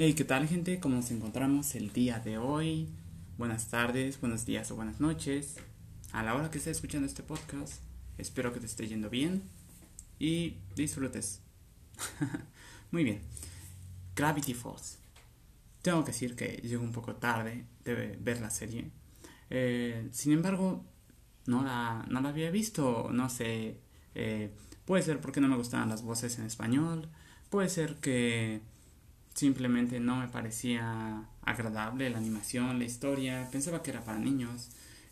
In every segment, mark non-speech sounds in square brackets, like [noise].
Hey, ¿qué tal gente? ¿Cómo nos encontramos el día de hoy? Buenas tardes, buenos días o buenas noches. A la hora que estés escuchando este podcast, espero que te esté yendo bien y disfrutes. [laughs] Muy bien. Gravity Falls. Tengo que decir que llego un poco tarde de ver la serie. Eh, sin embargo, no la, no la había visto. No sé. Eh, puede ser porque no me gustaban las voces en español. Puede ser que simplemente no me parecía agradable la animación, la historia, pensaba que era para niños.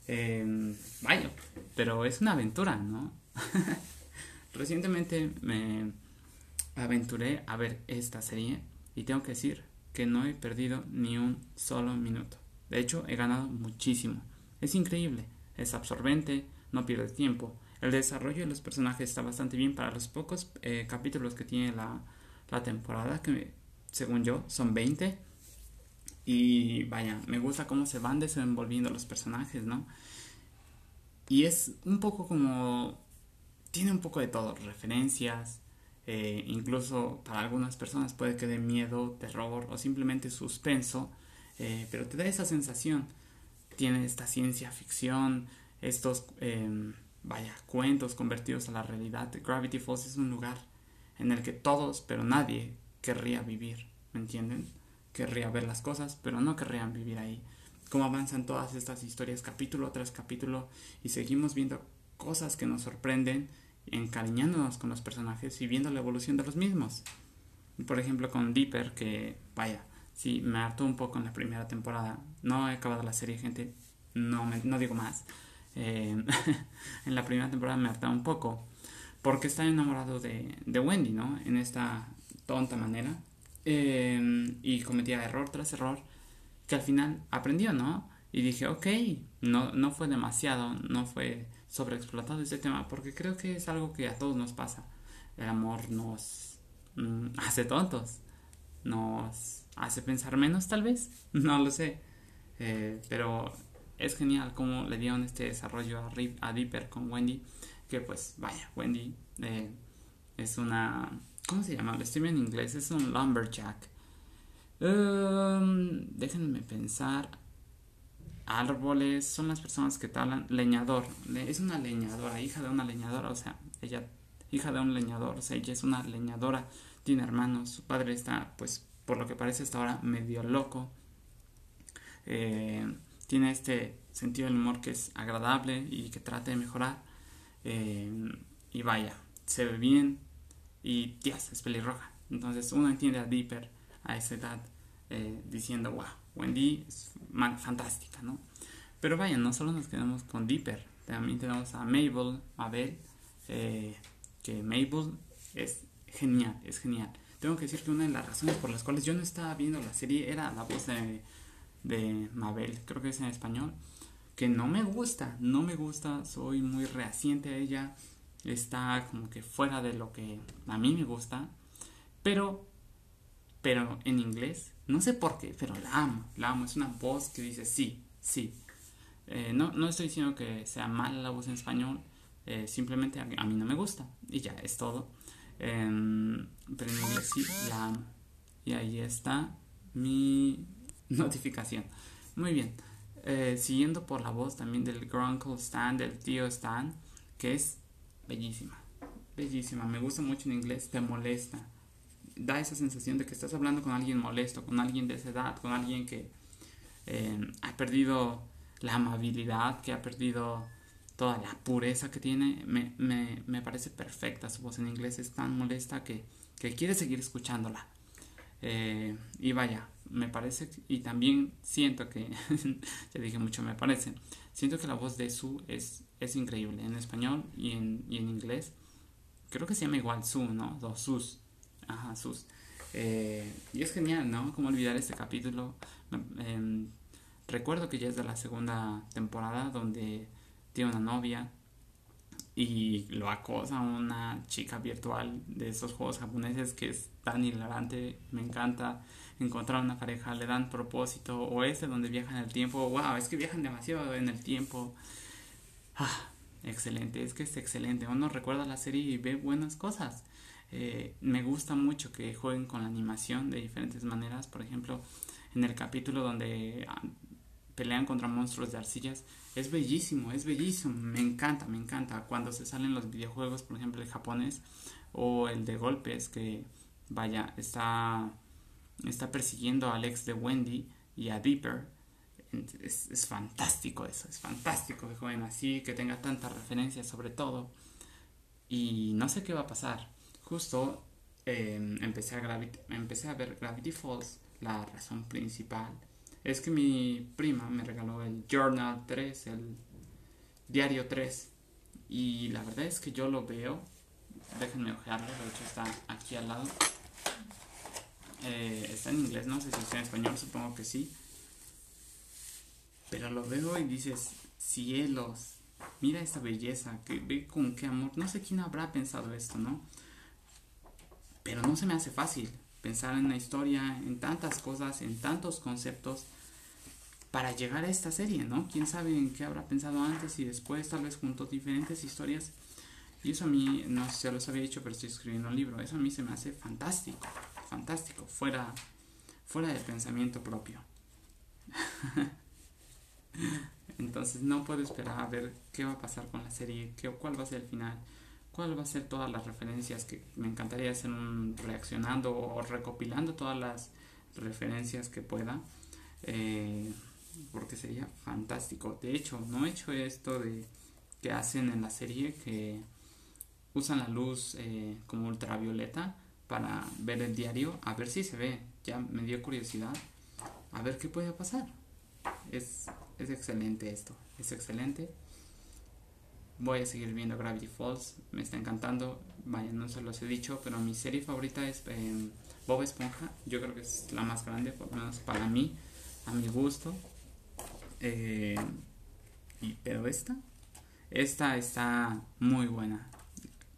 Em, vaya, pero es una aventura, ¿no? [laughs] Recientemente me aventuré a ver esta serie y tengo que decir que no he perdido ni un solo minuto. De hecho, he ganado muchísimo. Es increíble, es absorbente, no pierde tiempo. El desarrollo de los personajes está bastante bien para los pocos eh, capítulos que tiene la, la temporada, que según yo, son 20. Y vaya, me gusta cómo se van desenvolviendo los personajes, ¿no? Y es un poco como... Tiene un poco de todo, referencias, eh, incluso para algunas personas puede que dé miedo, terror o simplemente suspenso, eh, pero te da esa sensación. Tiene esta ciencia ficción, estos, em, vaya, cuentos convertidos a la realidad. Gravity Falls es un lugar en el que todos, pero nadie, querría vivir, ¿me entienden? Querría ver las cosas, pero no querrían vivir ahí. Cómo avanzan todas estas historias capítulo tras capítulo y seguimos viendo cosas que nos sorprenden, encariñándonos con los personajes y viendo la evolución de los mismos. Por ejemplo, con Deeper, que vaya, sí, me hartó un poco en la primera temporada. No he acabado la serie, gente, no, no digo más. Eh, [laughs] en la primera temporada me hartó un poco porque está enamorado de Wendy, ¿no? En esta tonta manera em, y cometía error tras error que al final aprendió, ¿no? Y dije, ok, no, no fue demasiado, no fue sobreexplotado este tema, porque creo que es algo que a todos nos pasa. El amor nos mm, hace tontos, nos hace pensar menos tal vez, [laughs] no lo sé. Eh, pero es genial cómo le dieron este desarrollo a, Rip, a Dipper con Wendy, que pues vaya, Wendy eh, es una ¿Cómo se llama? Lo estoy en inglés. Es un lumberjack. Um, déjenme pensar. Árboles son las personas que talan. Leñador. Es una leñadora, hija de una leñadora. O sea, ella, hija de un leñador. O sea, ella es una leñadora. Tiene hermanos. Su padre está, pues, por lo que parece hasta ahora, medio loco. Eh, tiene este sentido del humor que es agradable y que trata de mejorar. Eh, y vaya, se ve bien, y Dios, es pelirroja. Entonces uno entiende a Dipper a esa edad eh, diciendo, wow, Wendy es fantástica, ¿no? Pero vaya, no solo nos quedamos con Dipper, también tenemos a Mabel, Mabel, eh, que Mabel es genial, es genial. Tengo que decir que una de las razones por las cuales yo no estaba viendo la serie era la voz de, de Mabel, creo que es en español, que no me gusta, no me gusta, soy muy reaciente a ella está como que fuera de lo que a mí me gusta, pero, pero en inglés, no sé por qué, pero la amo, la amo, es una voz que dice sí, sí. Eh, no, no estoy diciendo que sea mala la voz en español, eh, simplemente a, mí no me gusta y ya es todo. Em, pero en inglés sí la amo. Y ahí está mi [laughs] notificación. Muy bien. Eh, siguiendo por la voz también del Grunkle Stan, del tío Stan, que es bellísima, bellísima, me gusta mucho en inglés, te molesta, da esa sensación de que estás hablando con alguien molesto, con alguien de esa edad, con alguien que eh, ha perdido la amabilidad, que ha perdido toda la pureza que tiene, me, me, me parece perfecta, su voz en inglés. Es tan molesta que, que quiere seguir escuchándola. Eh, y vaya, me parece, y también siento que, [laughs] ya dije mucho, me parece, siento que la voz de Su es es increíble en español y en, y en inglés. Creo que se llama igual Su, ¿no? Dos Sus. Ajá, Sus. Eh, y es genial, ¿no? Cómo olvidar este capítulo. Em, recuerdo que ya es de la segunda temporada donde tiene una novia y lo acosa una chica virtual de esos juegos japoneses que es tan hilarante, me encanta encontrar una pareja, le dan propósito o ese donde viajan el tiempo, wow, es que viajan demasiado en el tiempo Ah, excelente, es que es excelente. Uno recuerda la serie y ve buenas cosas. Eh, me gusta mucho que jueguen con la animación de diferentes maneras. Por ejemplo, en el capítulo donde ah, pelean contra monstruos de arcillas, es bellísimo, es bellísimo. Me encanta, me encanta. Cuando se salen los videojuegos, por ejemplo, el japonés o el de golpes, que vaya, está, está persiguiendo a Alex de Wendy y a Deeper. Es, es fantástico eso, es fantástico que así, que tenga tantas referencias sobre todo. Y no sé qué va a pasar justo em, empecé, a empecé a ver Gravity Falls. La razón principal es que mi prima me regaló el Journal 3, el Diario 3. Y la verdad es que yo lo veo. Déjenme ojearlo, de hecho está aquí al lado. Eh, está en inglés, no sé si está en español, supongo que sí. Pero lo veo y dices, cielos, mira esta belleza, que ve con qué amor. No sé quién habrá pensado esto, ¿no? Pero no se me hace fácil pensar en la historia, en tantas cosas, en tantos conceptos para llegar a esta serie, ¿no? Quién sabe en qué habrá pensado antes y después, tal vez junto diferentes historias. Y eso a mí, no sé si los había dicho, pero estoy escribiendo un libro. Eso a mí se me hace fantástico, fantástico, fuera, fuera del pensamiento propio. [laughs] Entonces no puedo esperar a ver qué va a pasar con la serie, qué, cuál va a ser el final cuál va a ser todas las referencias que me encantaría hacer un reaccionando o recopilando todas las referencias que pueda eh, porque sería fantástico. De hecho no he hecho esto de que hacen en la serie que usan la luz eh, como ultravioleta para ver el diario a ver si se ve. Ya me dio curiosidad a ver qué puede pasar. Es, es excelente esto es excelente Voy a seguir viendo Gravity Falls, me está encantando. Vaya, no se los he dicho, pero mi serie favorita es em, Bob Esponja. Yo creo que es la más grande, por lo menos para mí, a mi gusto. Eh, y, pero esta, esta está muy buena.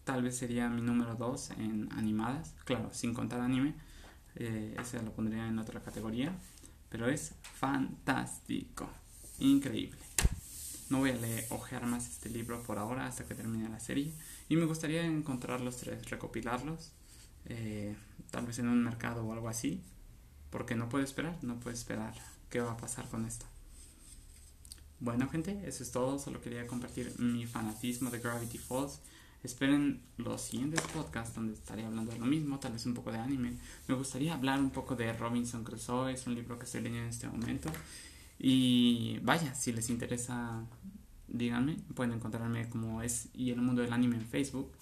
Tal vez sería mi número 2 en animadas, claro, sin contar anime. Eh, ese lo pondría en otra categoría. Pero es fantástico, increíble. No voy a leer, ojear más este libro por ahora hasta que termine la serie. Y me gustaría encontrar los tres, recopilarlos, eh, tal vez en un mercado o algo así. Porque no puedo esperar, no puedo esperar qué va a pasar con esto. Bueno gente, eso es todo. Solo quería compartir mi fanatismo de Gravity Falls. Esperen los siguientes podcasts donde estaré hablando de lo mismo, tal vez un poco de anime. Me gustaría hablar un poco de Robinson Crusoe, es un libro que estoy leyendo en este momento. Y vaya, si les interesa, díganme, pueden encontrarme como es y el mundo del anime en Facebook.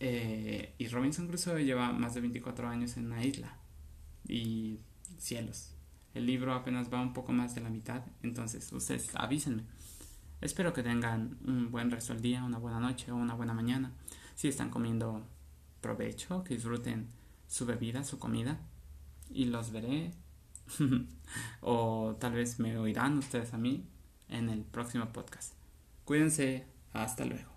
Eh, y Robinson Crusoe lleva más de 24 años en la isla. Y cielos. El libro apenas va un poco más de la mitad, entonces ustedes avísenme. Espero que tengan un buen resto del día, una buena noche o una buena mañana. Si están comiendo provecho, que disfruten su bebida, su comida. Y los veré [laughs] o tal vez me oirán ustedes a mí en el próximo podcast. Cuídense, hasta luego.